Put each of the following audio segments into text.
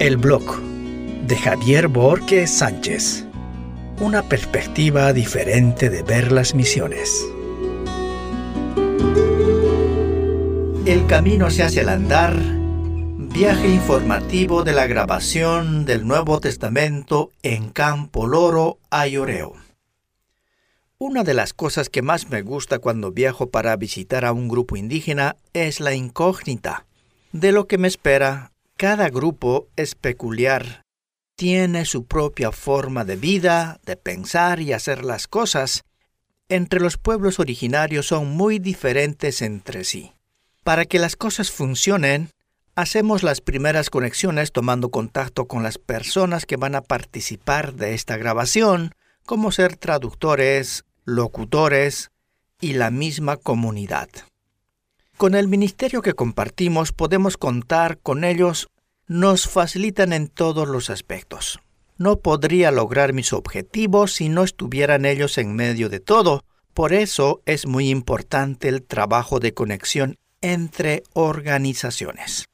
El blog de Javier Borges Sánchez. Una perspectiva diferente de ver las misiones. El camino se hace al andar. Viaje informativo de la grabación del Nuevo Testamento en Campo Loro, Ayoreo. Una de las cosas que más me gusta cuando viajo para visitar a un grupo indígena es la incógnita de lo que me espera cada grupo es peculiar, tiene su propia forma de vida, de pensar y hacer las cosas. Entre los pueblos originarios son muy diferentes entre sí. Para que las cosas funcionen, hacemos las primeras conexiones tomando contacto con las personas que van a participar de esta grabación, como ser traductores, locutores y la misma comunidad. Con el ministerio que compartimos podemos contar con ellos, nos facilitan en todos los aspectos. No podría lograr mis objetivos si no estuvieran ellos en medio de todo. Por eso es muy importante el trabajo de conexión entre organizaciones.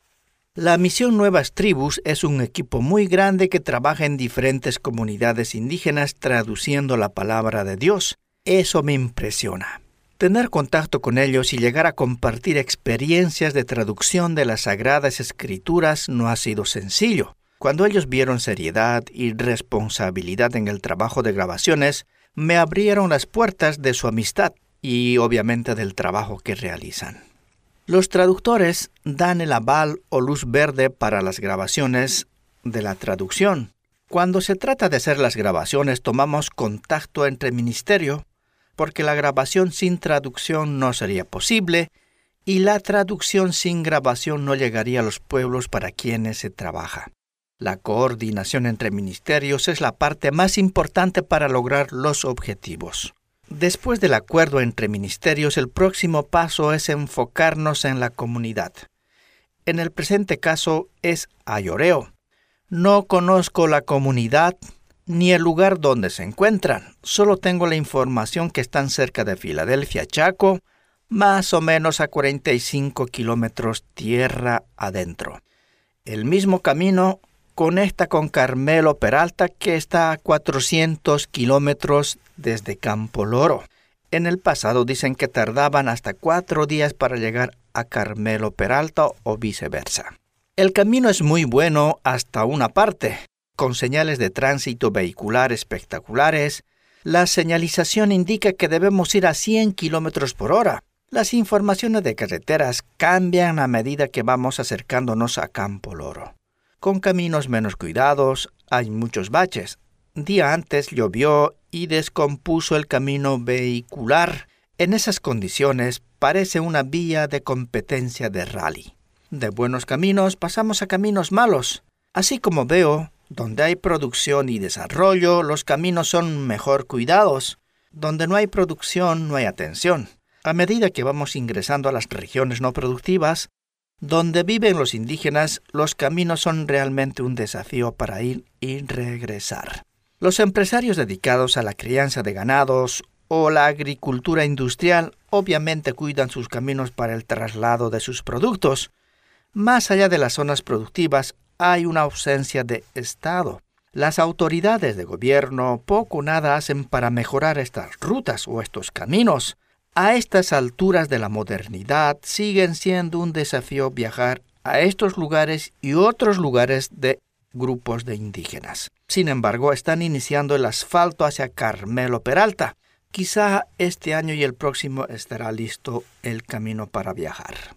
La misión Nuevas Tribus es un equipo muy grande que trabaja en diferentes comunidades indígenas traduciendo la palabra de Dios. Eso me impresiona. Tener contacto con ellos y llegar a compartir experiencias de traducción de las Sagradas Escrituras no ha sido sencillo. Cuando ellos vieron seriedad y responsabilidad en el trabajo de grabaciones, me abrieron las puertas de su amistad y obviamente del trabajo que realizan. Los traductores dan el aval o luz verde para las grabaciones de la traducción. Cuando se trata de hacer las grabaciones tomamos contacto entre ministerio, porque la grabación sin traducción no sería posible y la traducción sin grabación no llegaría a los pueblos para quienes se trabaja. La coordinación entre ministerios es la parte más importante para lograr los objetivos. Después del acuerdo entre ministerios, el próximo paso es enfocarnos en la comunidad. En el presente caso es Ayoreo. No conozco la comunidad, ni el lugar donde se encuentran. Solo tengo la información que están cerca de Filadelfia, Chaco, más o menos a 45 kilómetros tierra adentro. El mismo camino conecta con Carmelo Peralta, que está a 400 kilómetros desde Campo Loro. En el pasado dicen que tardaban hasta cuatro días para llegar a Carmelo Peralta o viceversa. El camino es muy bueno hasta una parte, con señales de tránsito vehicular espectaculares, la señalización indica que debemos ir a 100 km por hora. Las informaciones de carreteras cambian a medida que vamos acercándonos a Campo Loro. Con caminos menos cuidados, hay muchos baches. Día antes llovió y descompuso el camino vehicular. En esas condiciones parece una vía de competencia de rally. De buenos caminos pasamos a caminos malos. Así como veo, donde hay producción y desarrollo, los caminos son mejor cuidados. Donde no hay producción, no hay atención. A medida que vamos ingresando a las regiones no productivas, donde viven los indígenas, los caminos son realmente un desafío para ir y regresar. Los empresarios dedicados a la crianza de ganados o la agricultura industrial obviamente cuidan sus caminos para el traslado de sus productos. Más allá de las zonas productivas hay una ausencia de Estado. Las autoridades de gobierno poco o nada hacen para mejorar estas rutas o estos caminos. A estas alturas de la modernidad siguen siendo un desafío viajar a estos lugares y otros lugares de grupos de indígenas. Sin embargo, están iniciando el asfalto hacia Carmelo Peralta. Quizá este año y el próximo estará listo el camino para viajar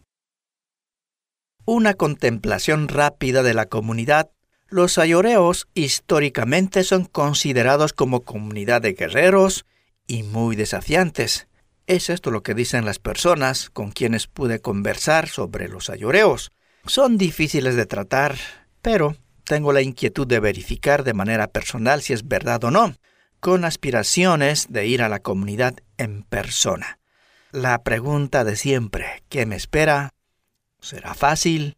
una contemplación rápida de la comunidad, los ayoreos históricamente son considerados como comunidad de guerreros y muy desafiantes. Es esto lo que dicen las personas con quienes pude conversar sobre los ayoreos. Son difíciles de tratar, pero tengo la inquietud de verificar de manera personal si es verdad o no, con aspiraciones de ir a la comunidad en persona. La pregunta de siempre, ¿qué me espera? ¿Será fácil?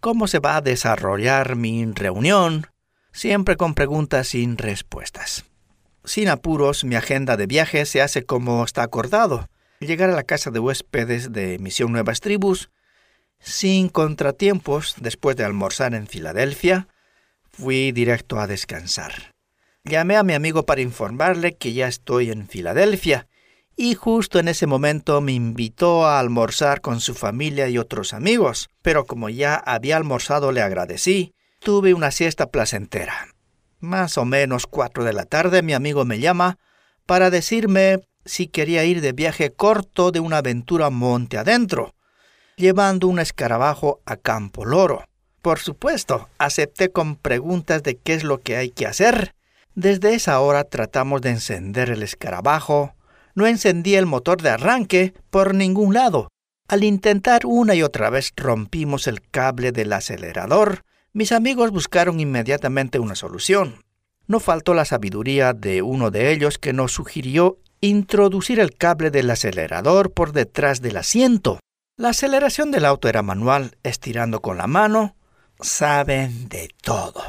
¿Cómo se va a desarrollar mi reunión? Siempre con preguntas sin respuestas. Sin apuros, mi agenda de viaje se hace como está acordado. Llegar a la casa de huéspedes de Misión Nuevas Tribus, sin contratiempos, después de almorzar en Filadelfia, fui directo a descansar. Llamé a mi amigo para informarle que ya estoy en Filadelfia y justo en ese momento me invitó a almorzar con su familia y otros amigos, pero como ya había almorzado le agradecí, tuve una siesta placentera. Más o menos cuatro de la tarde mi amigo me llama para decirme si quería ir de viaje corto de una aventura monte adentro, llevando un escarabajo a Campo Loro. Por supuesto, acepté con preguntas de qué es lo que hay que hacer. Desde esa hora tratamos de encender el escarabajo, no encendía el motor de arranque por ningún lado. Al intentar una y otra vez rompimos el cable del acelerador. Mis amigos buscaron inmediatamente una solución. No faltó la sabiduría de uno de ellos que nos sugirió introducir el cable del acelerador por detrás del asiento. La aceleración del auto era manual, estirando con la mano. Saben de todo.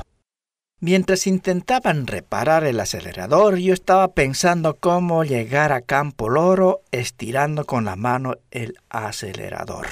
Mientras intentaban reparar el acelerador, yo estaba pensando cómo llegar a Campo Loro estirando con la mano el acelerador.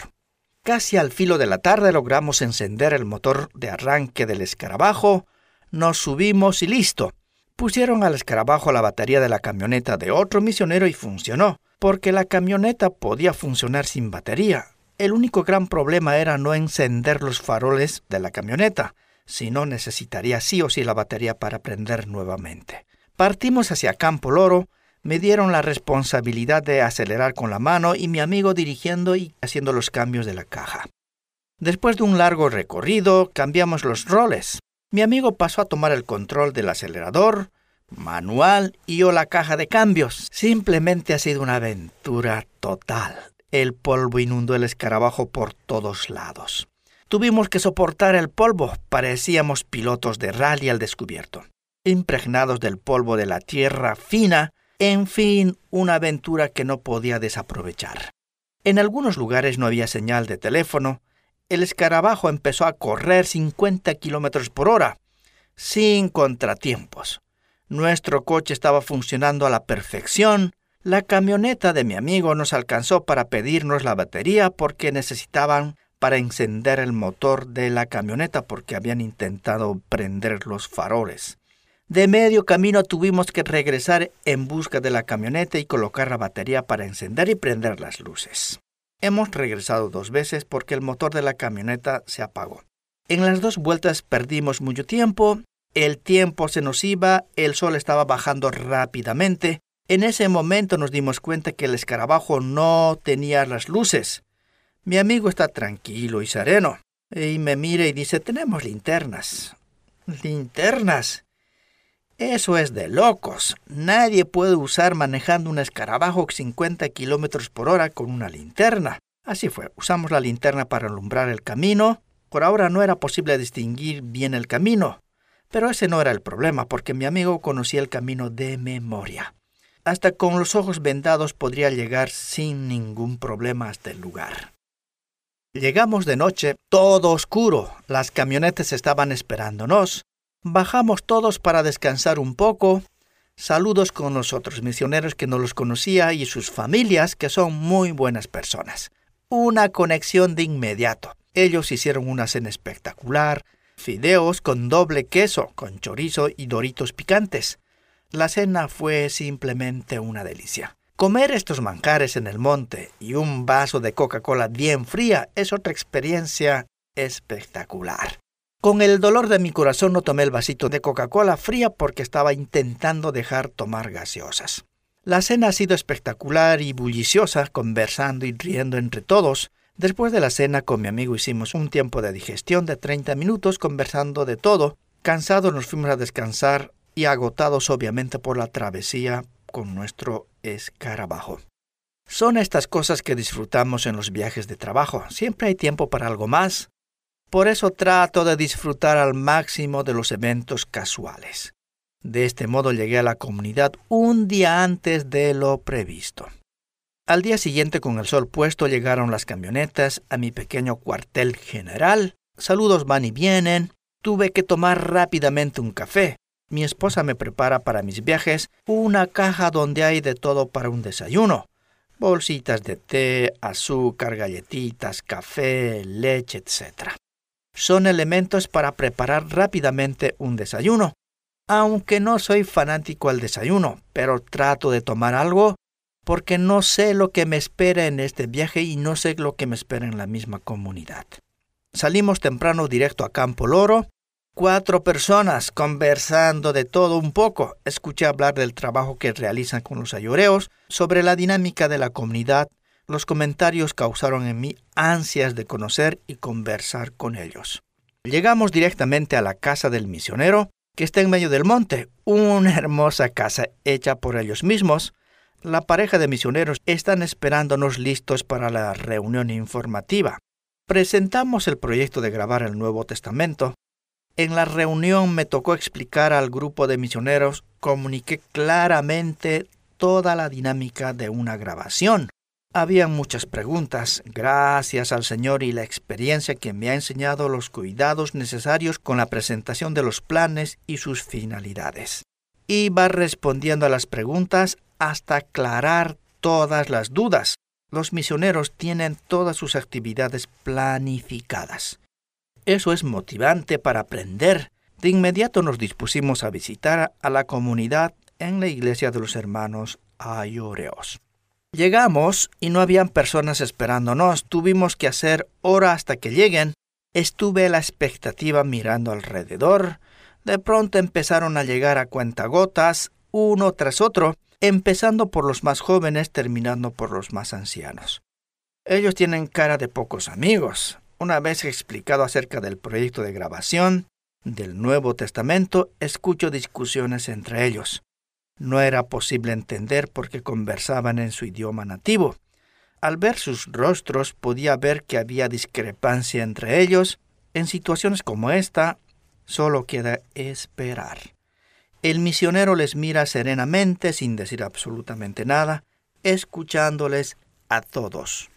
Casi al filo de la tarde logramos encender el motor de arranque del escarabajo, nos subimos y listo. Pusieron al escarabajo la batería de la camioneta de otro misionero y funcionó, porque la camioneta podía funcionar sin batería. El único gran problema era no encender los faroles de la camioneta si no necesitaría sí o sí la batería para prender nuevamente. Partimos hacia Campo Loro, me dieron la responsabilidad de acelerar con la mano y mi amigo dirigiendo y haciendo los cambios de la caja. Después de un largo recorrido, cambiamos los roles. Mi amigo pasó a tomar el control del acelerador, manual y yo la caja de cambios. Simplemente ha sido una aventura total. El polvo inundó el escarabajo por todos lados. Tuvimos que soportar el polvo, parecíamos pilotos de rally al descubierto, impregnados del polvo de la tierra fina, en fin, una aventura que no podía desaprovechar. En algunos lugares no había señal de teléfono, el escarabajo empezó a correr 50 kilómetros por hora, sin contratiempos. Nuestro coche estaba funcionando a la perfección. La camioneta de mi amigo nos alcanzó para pedirnos la batería porque necesitaban para encender el motor de la camioneta porque habían intentado prender los faroles. De medio camino tuvimos que regresar en busca de la camioneta y colocar la batería para encender y prender las luces. Hemos regresado dos veces porque el motor de la camioneta se apagó. En las dos vueltas perdimos mucho tiempo, el tiempo se nos iba, el sol estaba bajando rápidamente. En ese momento nos dimos cuenta que el escarabajo no tenía las luces. Mi amigo está tranquilo y sereno. Y me mira y dice, tenemos linternas. ¿Linternas? Eso es de locos. Nadie puede usar manejando un escarabajo 50 kilómetros por hora con una linterna. Así fue. Usamos la linterna para alumbrar el camino. Por ahora no era posible distinguir bien el camino. Pero ese no era el problema, porque mi amigo conocía el camino de memoria. Hasta con los ojos vendados podría llegar sin ningún problema hasta el lugar. Llegamos de noche, todo oscuro. Las camionetas estaban esperándonos. Bajamos todos para descansar un poco. Saludos con los otros misioneros que no los conocía y sus familias, que son muy buenas personas. Una conexión de inmediato. Ellos hicieron una cena espectacular, fideos con doble queso, con chorizo y doritos picantes. La cena fue simplemente una delicia. Comer estos manjares en el monte y un vaso de Coca-Cola bien fría es otra experiencia espectacular. Con el dolor de mi corazón no tomé el vasito de Coca-Cola fría porque estaba intentando dejar tomar gaseosas. La cena ha sido espectacular y bulliciosa, conversando y riendo entre todos. Después de la cena con mi amigo hicimos un tiempo de digestión de 30 minutos conversando de todo. Cansados nos fuimos a descansar y agotados obviamente por la travesía con nuestro escarabajo. Son estas cosas que disfrutamos en los viajes de trabajo. Siempre hay tiempo para algo más. Por eso trato de disfrutar al máximo de los eventos casuales. De este modo llegué a la comunidad un día antes de lo previsto. Al día siguiente, con el sol puesto, llegaron las camionetas a mi pequeño cuartel general. Saludos van y vienen. Tuve que tomar rápidamente un café. Mi esposa me prepara para mis viajes una caja donde hay de todo para un desayuno. Bolsitas de té, azúcar, galletitas, café, leche, etc. son elementos para preparar rápidamente un desayuno. Aunque no soy fanático al desayuno, pero trato de tomar algo porque no sé lo que me espera en este viaje y no sé lo que me espera en la misma comunidad. Salimos temprano directo a Campo Loro, cuatro personas conversando de todo un poco. Escuché hablar del trabajo que realizan con los ayoreos, sobre la dinámica de la comunidad. Los comentarios causaron en mí ansias de conocer y conversar con ellos. Llegamos directamente a la casa del misionero, que está en medio del monte, una hermosa casa hecha por ellos mismos, la pareja de misioneros están esperándonos listos para la reunión informativa. Presentamos el proyecto de grabar el Nuevo Testamento. En la reunión me tocó explicar al grupo de misioneros, comuniqué claramente toda la dinámica de una grabación. Había muchas preguntas, gracias al Señor y la experiencia que me ha enseñado los cuidados necesarios con la presentación de los planes y sus finalidades. Iba respondiendo a las preguntas hasta aclarar todas las dudas. Los misioneros tienen todas sus actividades planificadas. Eso es motivante para aprender. De inmediato nos dispusimos a visitar a la comunidad en la iglesia de los hermanos Ayoreos. Llegamos y no habían personas esperándonos. Tuvimos que hacer hora hasta que lleguen. Estuve a la expectativa mirando alrededor. De pronto empezaron a llegar a cuentagotas, uno tras otro, empezando por los más jóvenes, terminando por los más ancianos. Ellos tienen cara de pocos amigos. Una vez explicado acerca del proyecto de grabación del Nuevo Testamento, escucho discusiones entre ellos. No era posible entender porque conversaban en su idioma nativo. Al ver sus rostros podía ver que había discrepancia entre ellos. En situaciones como esta, solo queda esperar. El misionero les mira serenamente sin decir absolutamente nada, escuchándoles a todos.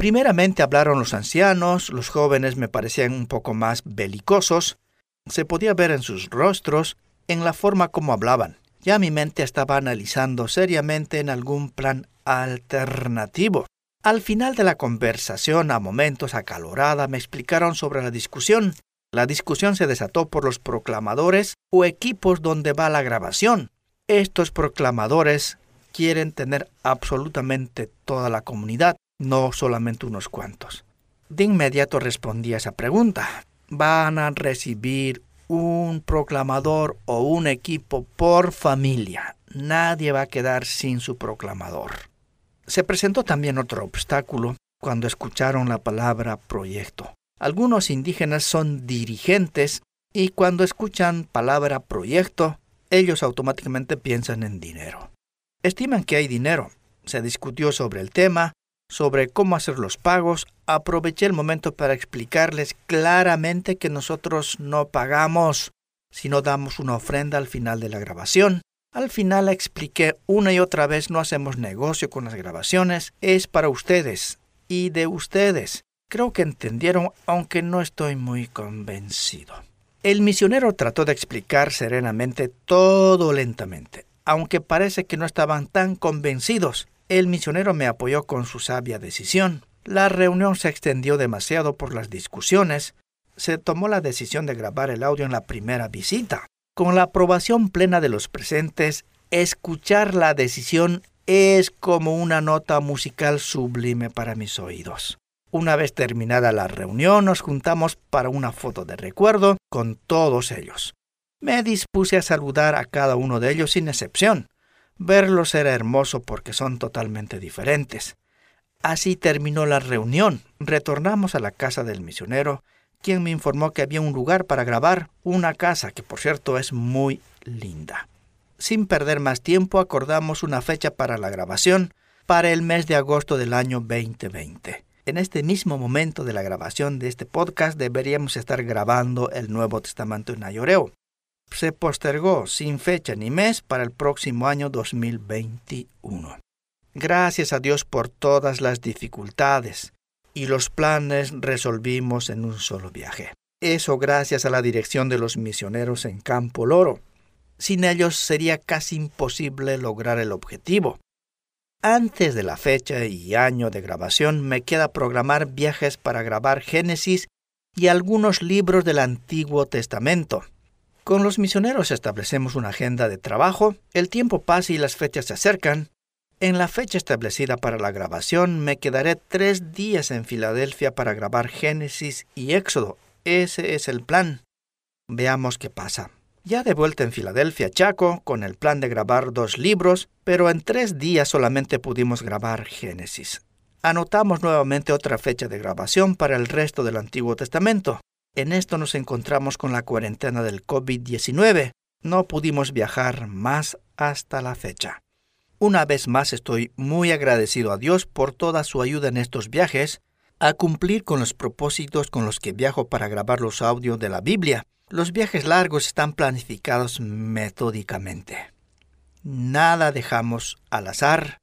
Primeramente hablaron los ancianos, los jóvenes me parecían un poco más belicosos, se podía ver en sus rostros, en la forma como hablaban. Ya mi mente estaba analizando seriamente en algún plan alternativo. Al final de la conversación, a momentos acalorada, me explicaron sobre la discusión la discusión se desató por los proclamadores o equipos donde va la grabación. Estos proclamadores quieren tener absolutamente toda la comunidad, no solamente unos cuantos. De inmediato respondí a esa pregunta. Van a recibir un proclamador o un equipo por familia. Nadie va a quedar sin su proclamador. Se presentó también otro obstáculo cuando escucharon la palabra proyecto. Algunos indígenas son dirigentes y cuando escuchan palabra proyecto, ellos automáticamente piensan en dinero. Estiman que hay dinero. Se discutió sobre el tema, sobre cómo hacer los pagos. Aproveché el momento para explicarles claramente que nosotros no pagamos, sino damos una ofrenda al final de la grabación. Al final expliqué una y otra vez no hacemos negocio con las grabaciones, es para ustedes y de ustedes. Creo que entendieron, aunque no estoy muy convencido. El misionero trató de explicar serenamente todo lentamente. Aunque parece que no estaban tan convencidos, el misionero me apoyó con su sabia decisión. La reunión se extendió demasiado por las discusiones. Se tomó la decisión de grabar el audio en la primera visita. Con la aprobación plena de los presentes, escuchar la decisión es como una nota musical sublime para mis oídos. Una vez terminada la reunión, nos juntamos para una foto de recuerdo con todos ellos. Me dispuse a saludar a cada uno de ellos sin excepción. Verlos era hermoso porque son totalmente diferentes. Así terminó la reunión. Retornamos a la casa del misionero, quien me informó que había un lugar para grabar, una casa que por cierto es muy linda. Sin perder más tiempo acordamos una fecha para la grabación para el mes de agosto del año 2020. En este mismo momento de la grabación de este podcast deberíamos estar grabando el Nuevo Testamento en Ayoreo. Se postergó sin fecha ni mes para el próximo año 2021. Gracias a Dios por todas las dificultades y los planes resolvimos en un solo viaje. Eso gracias a la dirección de los misioneros en Campo Loro. Sin ellos sería casi imposible lograr el objetivo. Antes de la fecha y año de grabación me queda programar viajes para grabar Génesis y algunos libros del Antiguo Testamento. Con los misioneros establecemos una agenda de trabajo, el tiempo pasa y las fechas se acercan. En la fecha establecida para la grabación me quedaré tres días en Filadelfia para grabar Génesis y Éxodo. Ese es el plan. Veamos qué pasa. Ya de vuelta en Filadelfia, Chaco, con el plan de grabar dos libros, pero en tres días solamente pudimos grabar Génesis. Anotamos nuevamente otra fecha de grabación para el resto del Antiguo Testamento. En esto nos encontramos con la cuarentena del COVID-19. No pudimos viajar más hasta la fecha. Una vez más estoy muy agradecido a Dios por toda su ayuda en estos viajes, a cumplir con los propósitos con los que viajo para grabar los audios de la Biblia. Los viajes largos están planificados metódicamente. Nada dejamos al azar.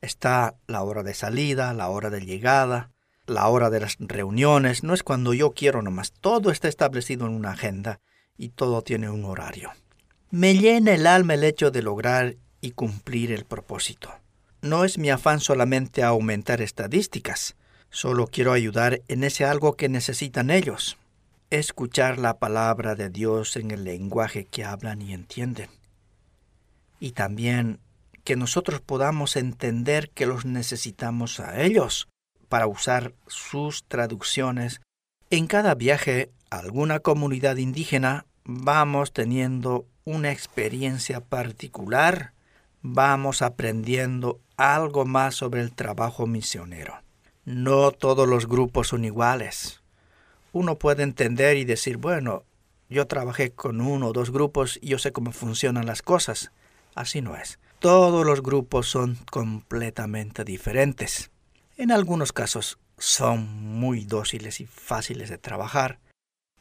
Está la hora de salida, la hora de llegada, la hora de las reuniones. No es cuando yo quiero nomás. Todo está establecido en una agenda y todo tiene un horario. Me llena el alma el hecho de lograr y cumplir el propósito. No es mi afán solamente aumentar estadísticas. Solo quiero ayudar en ese algo que necesitan ellos escuchar la palabra de Dios en el lenguaje que hablan y entienden. Y también que nosotros podamos entender que los necesitamos a ellos para usar sus traducciones. En cada viaje a alguna comunidad indígena vamos teniendo una experiencia particular, vamos aprendiendo algo más sobre el trabajo misionero. No todos los grupos son iguales uno puede entender y decir, bueno, yo trabajé con uno o dos grupos y yo sé cómo funcionan las cosas. Así no es. Todos los grupos son completamente diferentes. En algunos casos son muy dóciles y fáciles de trabajar.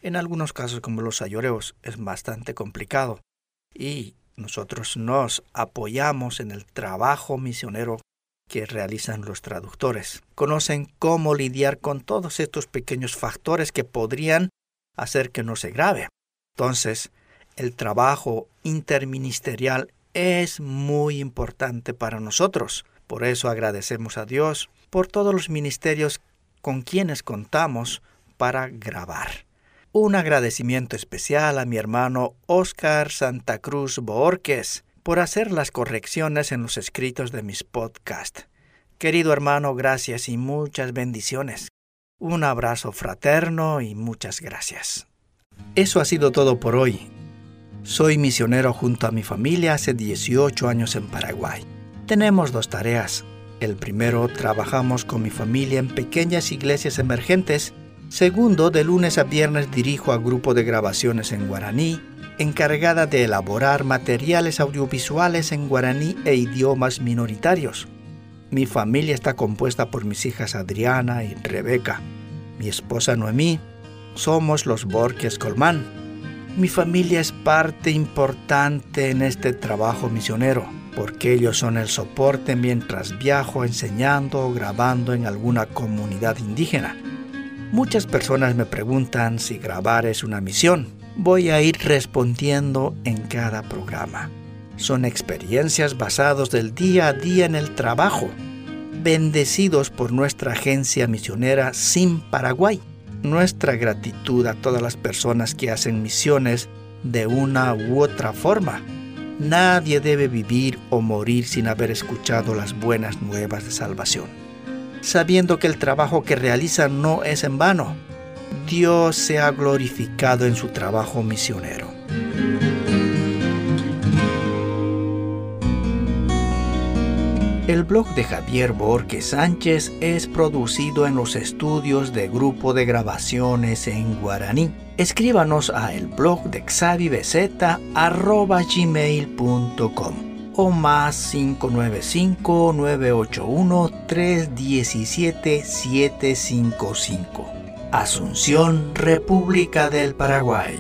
En algunos casos, como los ayoreos, es bastante complicado. Y nosotros nos apoyamos en el trabajo misionero que realizan los traductores. Conocen cómo lidiar con todos estos pequeños factores que podrían hacer que no se grave. Entonces, el trabajo interministerial es muy importante para nosotros. Por eso agradecemos a Dios por todos los ministerios con quienes contamos para grabar. Un agradecimiento especial a mi hermano Oscar Santa Cruz por hacer las correcciones en los escritos de mis podcasts. Querido hermano, gracias y muchas bendiciones. Un abrazo fraterno y muchas gracias. Eso ha sido todo por hoy. Soy misionero junto a mi familia hace 18 años en Paraguay. Tenemos dos tareas. El primero, trabajamos con mi familia en pequeñas iglesias emergentes. Segundo, de lunes a viernes dirijo a grupo de grabaciones en guaraní encargada de elaborar materiales audiovisuales en guaraní e idiomas minoritarios. Mi familia está compuesta por mis hijas Adriana y Rebeca, mi esposa Noemí, somos los Borges Colmán. Mi familia es parte importante en este trabajo misionero, porque ellos son el soporte mientras viajo enseñando o grabando en alguna comunidad indígena. Muchas personas me preguntan si grabar es una misión voy a ir respondiendo en cada programa. Son experiencias basadas del día a día en el trabajo, bendecidos por nuestra agencia misionera Sin Paraguay. Nuestra gratitud a todas las personas que hacen misiones de una u otra forma. Nadie debe vivir o morir sin haber escuchado las buenas nuevas de salvación, sabiendo que el trabajo que realizan no es en vano Dios sea glorificado en su trabajo misionero. El blog de Javier Borges Sánchez es producido en los estudios de Grupo de Grabaciones en Guaraní. Escríbanos a el blog de xavibz.gmail.com o más 595-981-317-755. Asunción, República del Paraguay.